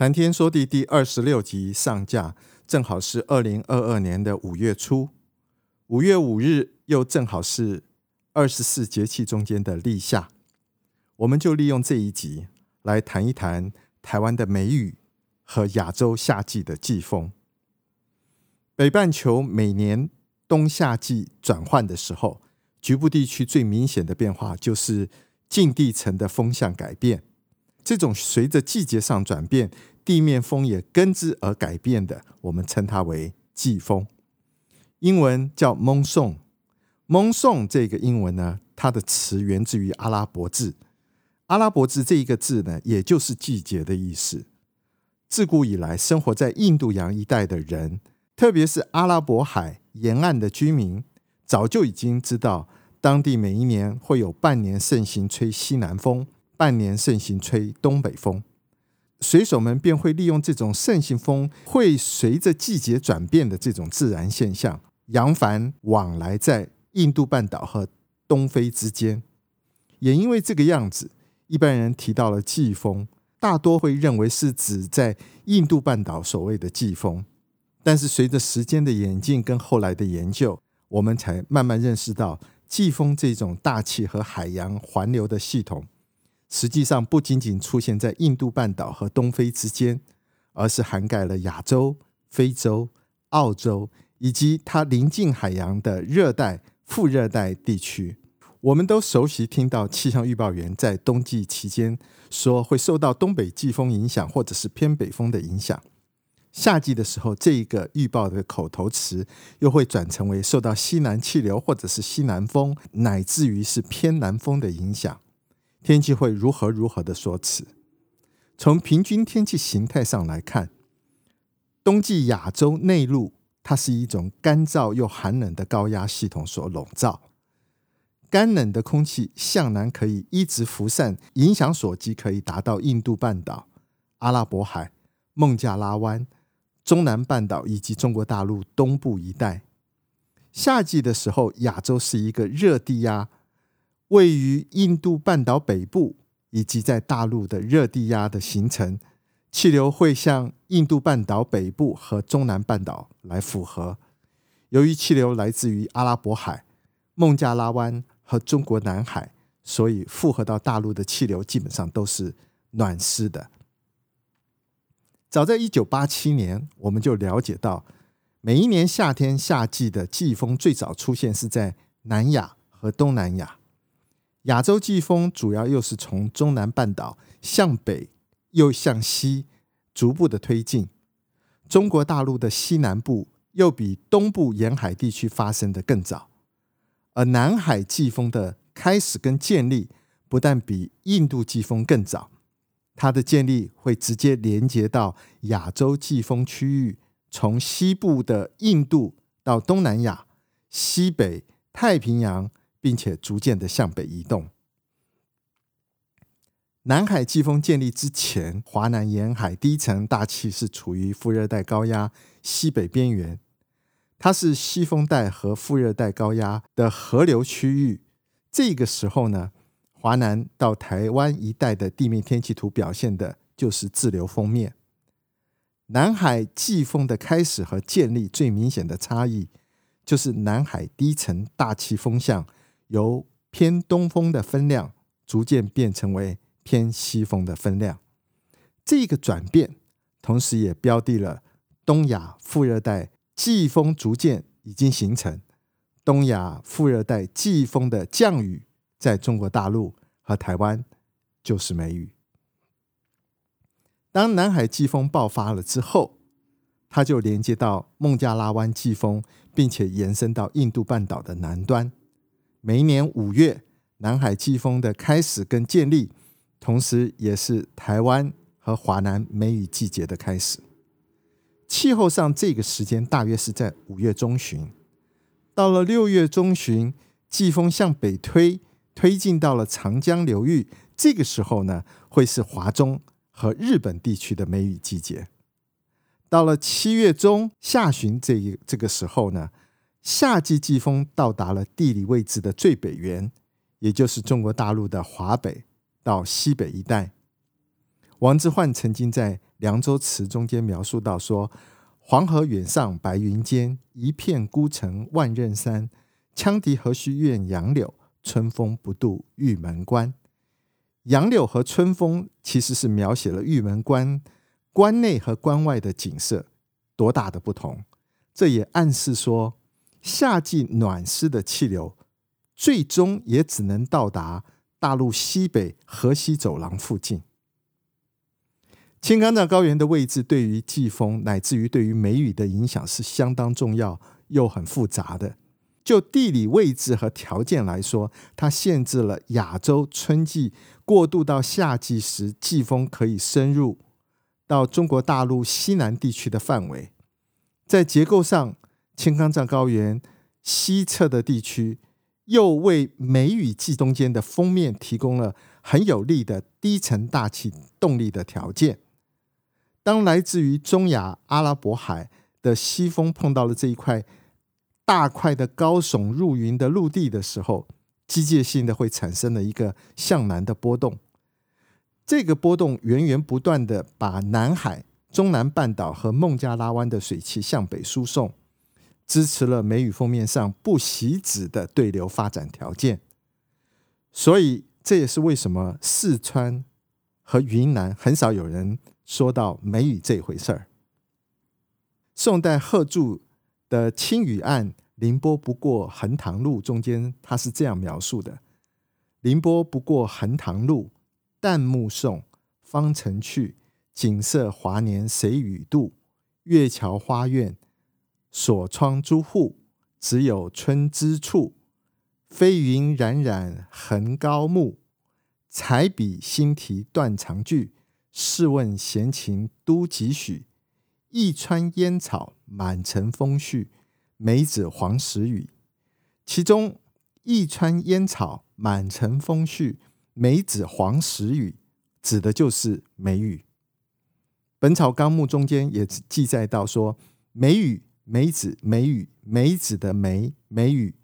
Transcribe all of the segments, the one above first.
谈天说地第二十六集上架，正好是二零二二年的五月初，五月五日又正好是二十四节气中间的立夏，我们就利用这一集来谈一谈台湾的梅雨和亚洲夏季的季风。北半球每年冬夏季转换的时候，局部地区最明显的变化就是近地层的风向改变。这种随着季节上转变，地面风也跟之而改变的，我们称它为季风。英文叫 monsoon。monsoon 这个英文呢，它的词源自于阿拉伯字。阿拉伯字这一个字呢，也就是季节的意思。自古以来，生活在印度洋一带的人，特别是阿拉伯海沿岸的居民，早就已经知道，当地每一年会有半年盛行吹西南风。半年盛行吹东北风，水手们便会利用这种盛行风会随着季节转变的这种自然现象，扬帆往来在印度半岛和东非之间。也因为这个样子，一般人提到了季风，大多会认为是指在印度半岛所谓的季风。但是随着时间的演进跟后来的研究，我们才慢慢认识到，季风这种大气和海洋环流的系统。实际上不仅仅出现在印度半岛和东非之间，而是涵盖了亚洲、非洲、澳洲以及它临近海洋的热带、副热带地区。我们都熟悉听到气象预报员在冬季期间说会受到东北季风影响，或者是偏北风的影响。夏季的时候，这一个预报的口头词又会转成为受到西南气流或者是西南风，乃至于是偏南风的影响。天气会如何如何的说辞？从平均天气形态上来看，冬季亚洲内陆它是一种干燥又寒冷的高压系统所笼罩，干冷的空气向南可以一直辐散，影响所及可以达到印度半岛、阿拉伯海、孟加拉湾、中南半岛以及中国大陆东部一带。夏季的时候，亚洲是一个热低压。位于印度半岛北部以及在大陆的热低压的形成，气流会向印度半岛北部和中南半岛来附合。由于气流来自于阿拉伯海、孟加拉湾和中国南海，所以复合到大陆的气流基本上都是暖湿的。早在一九八七年，我们就了解到，每一年夏天夏季的季风最早出现是在南亚和东南亚。亚洲季风主要又是从中南半岛向北又向西逐步的推进，中国大陆的西南部又比东部沿海地区发生的更早，而南海季风的开始跟建立不但比印度季风更早，它的建立会直接连接到亚洲季风区域，从西部的印度到东南亚、西北太平洋。并且逐渐的向北移动。南海季风建立之前，华南沿海低层大气是处于副热带高压西北边缘，它是西风带和副热带高压的合流区域。这个时候呢，华南到台湾一带的地面天气图表现的就是自流锋面。南海季风的开始和建立最明显的差异，就是南海低层大气风向。由偏东风的分量逐渐变成为偏西风的分量，这个转变同时也标的了东亚副热带季风逐渐已经形成。东亚副热带季风的降雨在中国大陆和台湾就是梅雨。当南海季风爆发了之后，它就连接到孟加拉湾季风，并且延伸到印度半岛的南端。每一年五月，南海季风的开始跟建立，同时也是台湾和华南梅雨季节的开始。气候上，这个时间大约是在五月中旬。到了六月中旬，季风向北推，推进到了长江流域。这个时候呢，会是华中和日本地区的梅雨季节。到了七月中下旬这一这个时候呢，夏季季风到达了地理位置的最北缘，也就是中国大陆的华北到西北一带。王之涣曾经在《凉州词》中间描述到说：“黄河远上白云间，一片孤城万仞山。羌笛何须怨杨柳，春风不度玉门关。”杨柳和春风其实是描写了玉门关关内和关外的景色多大的不同。这也暗示说，夏季暖湿的气流最终也只能到达大陆西北河西走廊附近。青冈藏高原的位置对于季风乃至于对于梅雨的影响是相当重要又很复杂的。就地理位置和条件来说，它限制了亚洲春季过渡到夏季时季风可以深入到中国大陆西南地区的范围。在结构上，青冈藏高原西侧的地区又为梅雨季中间的锋面提供了很有利的低层大气动力的条件。当来自于中亚阿拉伯海的西风碰到了这一块大块的高耸入云的陆地的时候，机械性的会产生了一个向南的波动。这个波动源源不断的把南海、中南半岛和孟加拉湾的水汽向北输送，支持了梅雨封面上不习止的对流发展条件。所以这也是为什么四川和云南很少有人。说到梅雨这回事儿，宋代贺铸的《青雨案·凌波不过横塘路》中间，他是这样描述的：“凌波不过横塘路，旦暮送，方曾去。景色华年谁与度？月桥花院，锁窗朱户，只有春之处。飞云冉冉横高木，彩笔新题断肠句。”试问闲情都几许？一川烟草满城风絮，梅子黄时雨。其中“一川烟草满城风絮，梅子黄时雨”指的就是梅雨。《本草纲目》中间也记载到说：“梅雨、梅子、梅雨、梅子的梅、梅雨，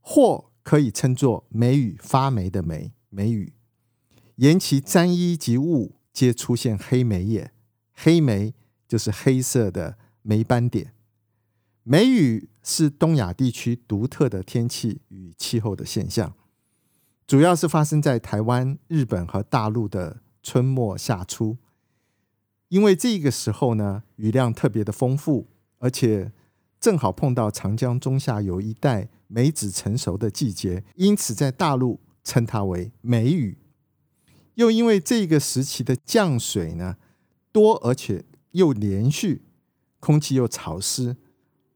或可以称作梅雨发霉的霉、梅雨。言其沾衣及物。”皆出现黑霉也，黑霉就是黑色的霉斑点。梅雨是东亚地区独特的天气与气候的现象，主要是发生在台湾、日本和大陆的春末夏初。因为这个时候呢，雨量特别的丰富，而且正好碰到长江中下游一带梅子成熟的季节，因此在大陆称它为梅雨。又因为这个时期的降水呢多，而且又连续，空气又潮湿，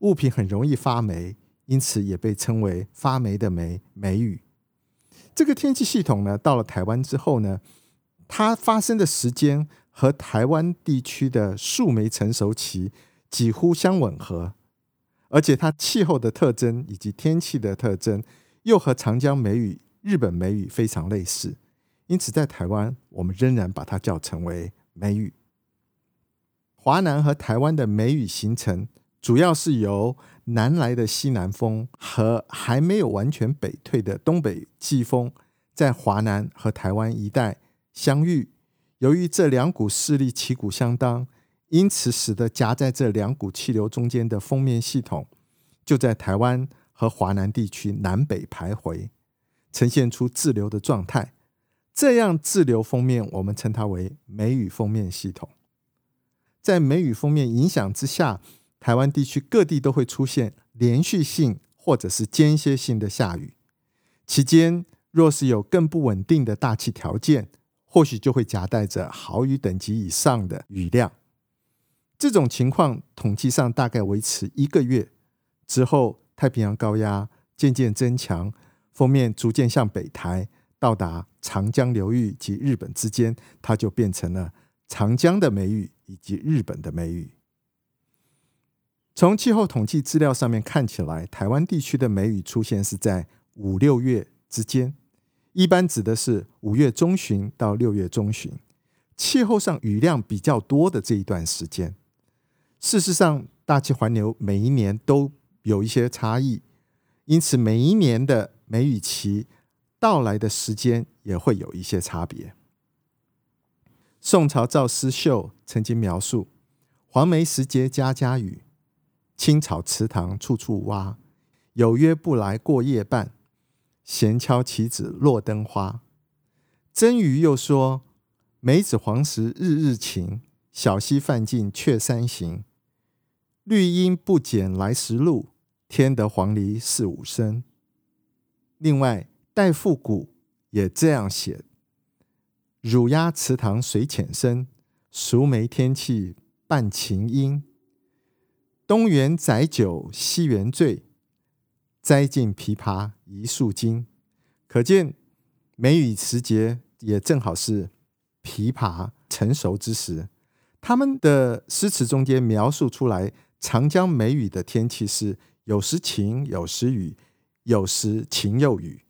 物品很容易发霉，因此也被称为发霉的霉梅雨。这个天气系统呢，到了台湾之后呢，它发生的时间和台湾地区的树莓成熟期几乎相吻合，而且它气候的特征以及天气的特征又和长江梅雨、日本梅雨非常类似。因此，在台湾，我们仍然把它叫成为梅雨。华南和台湾的梅雨形成，主要是由南来的西南风和还没有完全北退的东北季风，在华南和台湾一带相遇。由于这两股势力旗鼓相当，因此使得夹在这两股气流中间的锋面系统，就在台湾和华南地区南北徘徊，呈现出滞留的状态。这样滞留锋面，我们称它为梅雨锋面系统。在梅雨锋面影响之下，台湾地区各地都会出现连续性或者是间歇性的下雨。期间若是有更不稳定的大气条件，或许就会夹带着豪雨等级以上的雨量。这种情况统计上大概维持一个月之后，太平洋高压渐渐增强，锋面逐渐向北抬。到达长江流域及日本之间，它就变成了长江的梅雨以及日本的梅雨。从气候统计资料上面看起来，台湾地区的梅雨出现是在五六月之间，一般指的是五月中旬到六月中旬，气候上雨量比较多的这一段时间。事实上，大气环流每一年都有一些差异，因此每一年的梅雨期到来的时间也会有一些差别。宋朝赵思秀曾经描述：“黄梅时节家家雨，青草池塘处处蛙。有约不来过夜半，闲敲棋子落灯花。”曾瑜又说：“梅子黄时日日晴，小溪泛尽却山行。绿阴不减来时路，添得黄鹂四五声。”另外，戴复古也这样写：“乳鸭池塘水浅深，熟梅天气伴晴阴。东园载酒西园醉，摘尽枇杷一树金。”可见梅雨时节也正好是枇杷成熟之时。他们的诗词中间描述出来，长江梅雨的天气是有时晴，有时雨。有时晴又雨，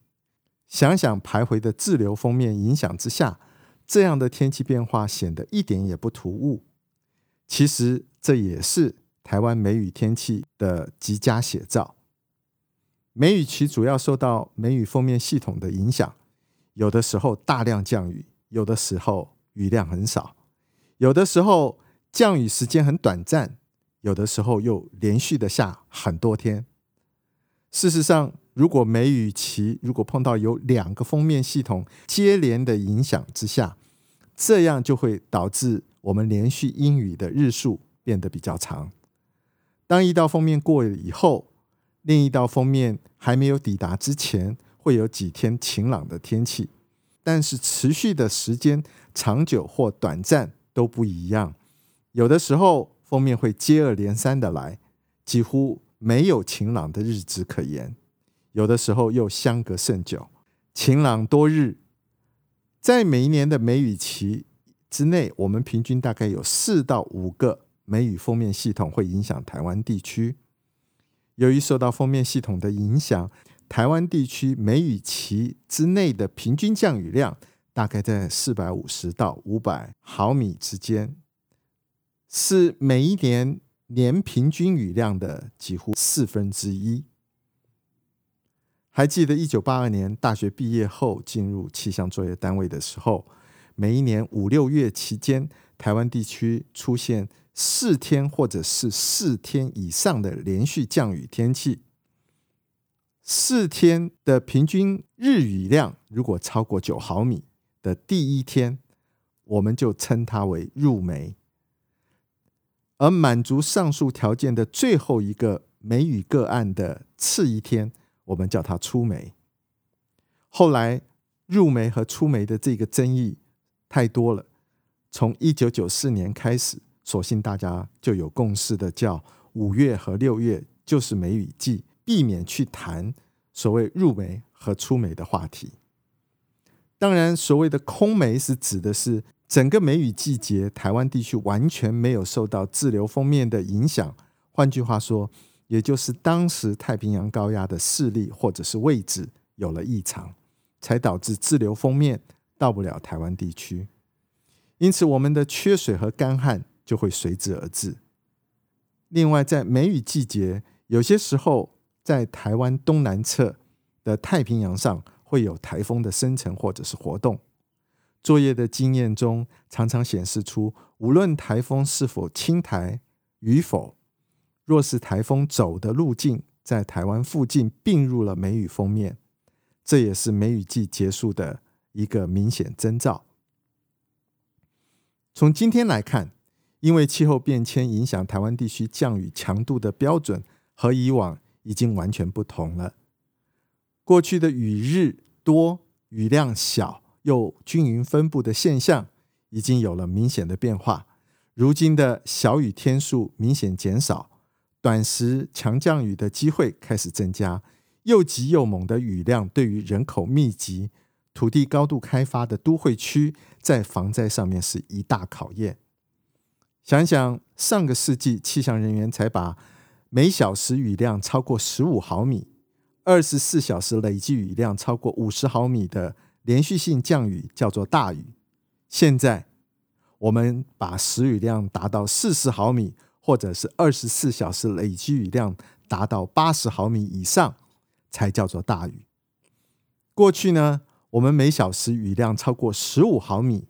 想想徘徊的滞留封面影响之下，这样的天气变化显得一点也不突兀。其实这也是台湾梅雨天气的极佳写照。梅雨期主要受到梅雨封面系统的影响，有的时候大量降雨，有的时候雨量很少，有的时候降雨时间很短暂，有的时候又连续的下很多天。事实上，如果梅雨期如果碰到有两个封面系统接连的影响之下，这样就会导致我们连续阴雨的日数变得比较长。当一道封面过了以后，另一道封面还没有抵达之前，会有几天晴朗的天气，但是持续的时间长久或短暂都不一样。有的时候封面会接二连三的来，几乎没有晴朗的日子可言。有的时候又相隔甚久，晴朗多日，在每一年的梅雨期之内，我们平均大概有四到五个梅雨封面系统会影响台湾地区。由于受到封面系统的影响，台湾地区梅雨期之内的平均降雨量大概在四百五十到五百毫米之间，是每一年年平均雨量的几乎四分之一。还记得一九八二年大学毕业后进入气象作业单位的时候，每一年五六月期间，台湾地区出现四天或者是四天以上的连续降雨天气。四天的平均日雨量如果超过九毫米的第一天，我们就称它为入梅。而满足上述条件的最后一个梅雨个案的次一天。我们叫它出梅。后来入梅和出梅的这个争议太多了。从一九九四年开始，索性大家就有共识的叫五月和六月就是梅雨季，避免去谈所谓入梅和出梅的话题。当然，所谓的空梅是指的是整个梅雨季节，台湾地区完全没有受到滞留锋面的影响。换句话说。也就是当时太平洋高压的势力或者是位置有了异常，才导致滞留锋面到不了台湾地区，因此我们的缺水和干旱就会随之而至。另外，在梅雨季节，有些时候在台湾东南侧的太平洋上会有台风的生成或者是活动。作业的经验中，常常显示出，无论台风是否侵台与否。若是台风走的路径在台湾附近并入了梅雨锋面，这也是梅雨季结束的一个明显征兆。从今天来看，因为气候变迁影响台湾地区降雨强度的标准和以往已经完全不同了。过去的雨日多、雨量小又均匀分布的现象已经有了明显的变化，如今的小雨天数明显减少。短时强降雨的机会开始增加，又急又猛的雨量对于人口密集、土地高度开发的都会区，在防灾上面是一大考验。想想上个世纪，气象人员才把每小时雨量超过十五毫米、二十四小时累计雨量超过五十毫米的连续性降雨叫做大雨。现在，我们把时雨量达到四十毫米，或者是二十四小时累计雨量达到八十毫米以上，才叫做大雨。过去呢，我们每小时雨量超过十五毫米，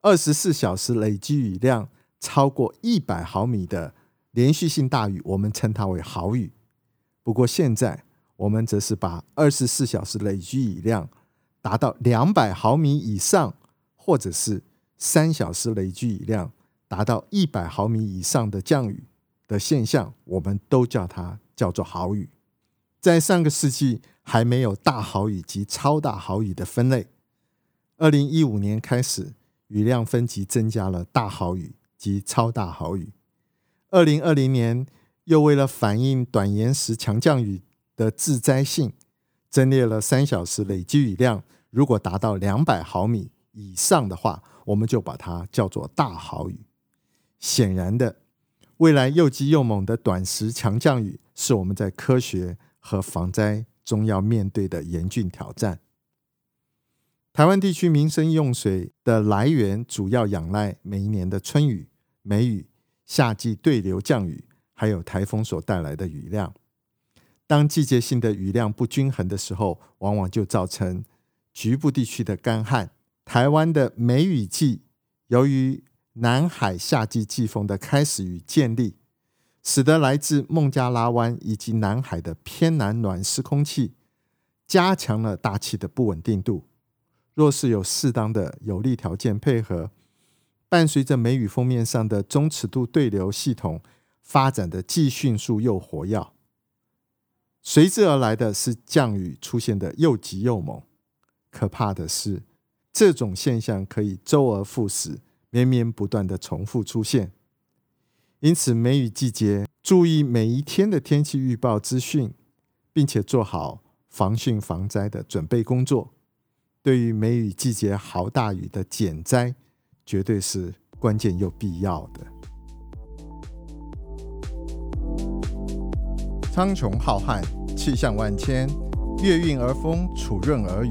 二十四小时累计雨量超过一百毫米的连续性大雨，我们称它为豪雨。不过现在，我们则是把二十四小时累计雨量达到两百毫米以上，或者是三小时累计雨量达到一百毫米以上的降雨的现象，我们都叫它叫做豪雨。在上个世纪还没有大豪雨及超大豪雨的分类，二零一五年开始雨量分级增加了大豪雨及超大豪雨。二零二零年又为了反映短延时强降雨的致灾性，增列了三小时累计雨量如果达到两百毫米以上的话，我们就把它叫做大豪雨。显然的，未来又急又猛的短时强降雨是我们在科学和防灾中要面对的严峻挑战。台湾地区民生用水的来源主要仰赖每一年的春雨、梅雨、夏季对流降雨，还有台风所带来的雨量。当季节性的雨量不均衡的时候，往往就造成局部地区的干旱。台湾的梅雨季，由于南海夏季季风的开始与建立，使得来自孟加拉湾以及南海的偏南暖湿空气，加强了大气的不稳定度。若是有适当的有利条件配合，伴随着梅雨锋面上的中尺度对流系统发展的既迅速又活跃，随之而来的是降雨出现的又急又猛。可怕的是，这种现象可以周而复始。绵绵不断的重复出现，因此梅雨季节注意每一天的天气预报资讯，并且做好防汛防灾的准备工作。对于梅雨季节豪大雨的减灾，绝对是关键又必要的。苍穹浩瀚，气象万千，月运而风，楚润而雨，